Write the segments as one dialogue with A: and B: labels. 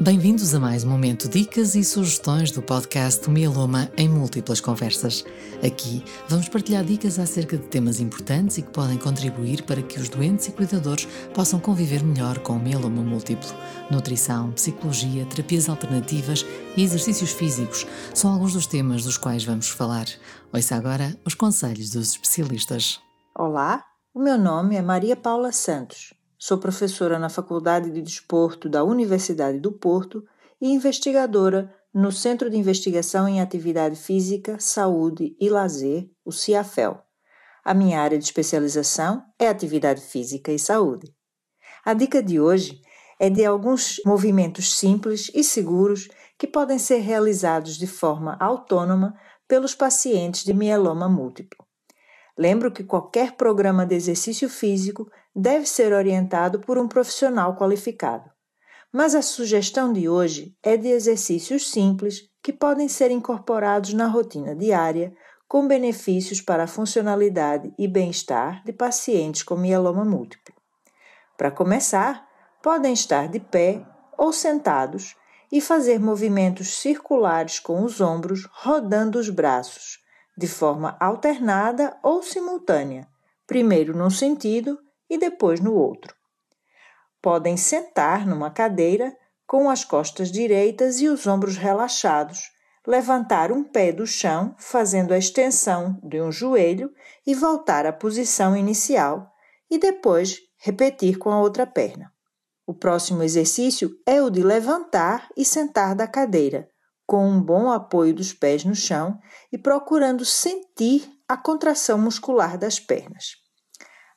A: Bem-vindos a mais um momento dicas e sugestões do podcast Mieloma em múltiplas conversas. Aqui vamos partilhar dicas acerca de temas importantes e que podem contribuir para que os doentes e cuidadores possam conviver melhor com o mieloma múltiplo. Nutrição, psicologia, terapias alternativas e exercícios físicos são alguns dos temas dos quais vamos falar. Ouça agora os conselhos dos especialistas.
B: Olá, o meu nome é Maria Paula Santos. Sou professora na Faculdade de Desporto da Universidade do Porto e investigadora no Centro de Investigação em Atividade Física, Saúde e Lazer, o CIAFEL. A minha área de especialização é Atividade Física e Saúde. A dica de hoje é de alguns movimentos simples e seguros que podem ser realizados de forma autônoma pelos pacientes de mieloma múltiplo. Lembro que qualquer programa de exercício físico deve ser orientado por um profissional qualificado. Mas a sugestão de hoje é de exercícios simples que podem ser incorporados na rotina diária com benefícios para a funcionalidade e bem-estar de pacientes com mieloma múltiplo. Para começar, podem estar de pé ou sentados e fazer movimentos circulares com os ombros rodando os braços de forma alternada ou simultânea, primeiro num sentido e depois no outro. Podem sentar numa cadeira com as costas direitas e os ombros relaxados, levantar um pé do chão, fazendo a extensão de um joelho e voltar à posição inicial, e depois repetir com a outra perna. O próximo exercício é o de levantar e sentar da cadeira, com um bom apoio dos pés no chão e procurando sentir a contração muscular das pernas.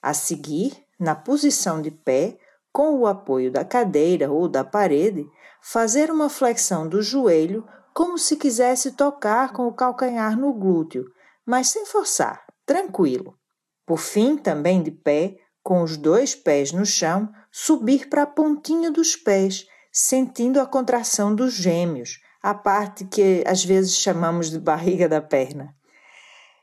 B: A seguir, na posição de pé, com o apoio da cadeira ou da parede, fazer uma flexão do joelho como se quisesse tocar com o calcanhar no glúteo, mas sem forçar, tranquilo. Por fim, também de pé, com os dois pés no chão, subir para a pontinha dos pés, sentindo a contração dos gêmeos, a parte que às vezes chamamos de barriga da perna.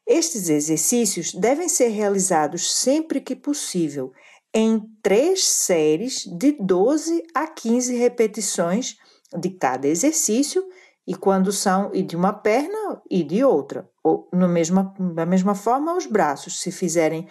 B: Estes exercícios devem ser realizados sempre que possível, em três séries de 12 a 15 repetições de cada exercício e quando são e de uma perna e de outra, ou no da mesma forma os braços, se fizerem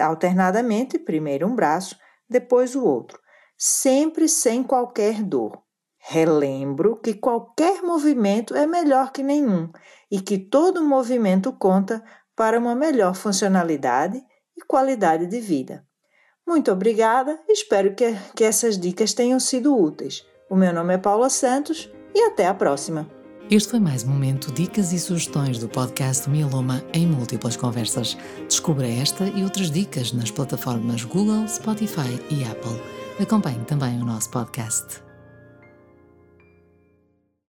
B: alternadamente, primeiro um braço, depois o outro, sempre sem qualquer dor. Relembro que qualquer movimento é melhor que nenhum e que todo movimento conta para uma melhor funcionalidade e qualidade de vida. Muito obrigada, espero que, que essas dicas tenham sido úteis. O meu nome é Paula Santos e até a próxima.
A: Este foi mais um momento Dicas e Sugestões do podcast Mieloma em Múltiplas Conversas. Descubra esta e outras dicas nas plataformas Google, Spotify e Apple. Acompanhe também o nosso podcast.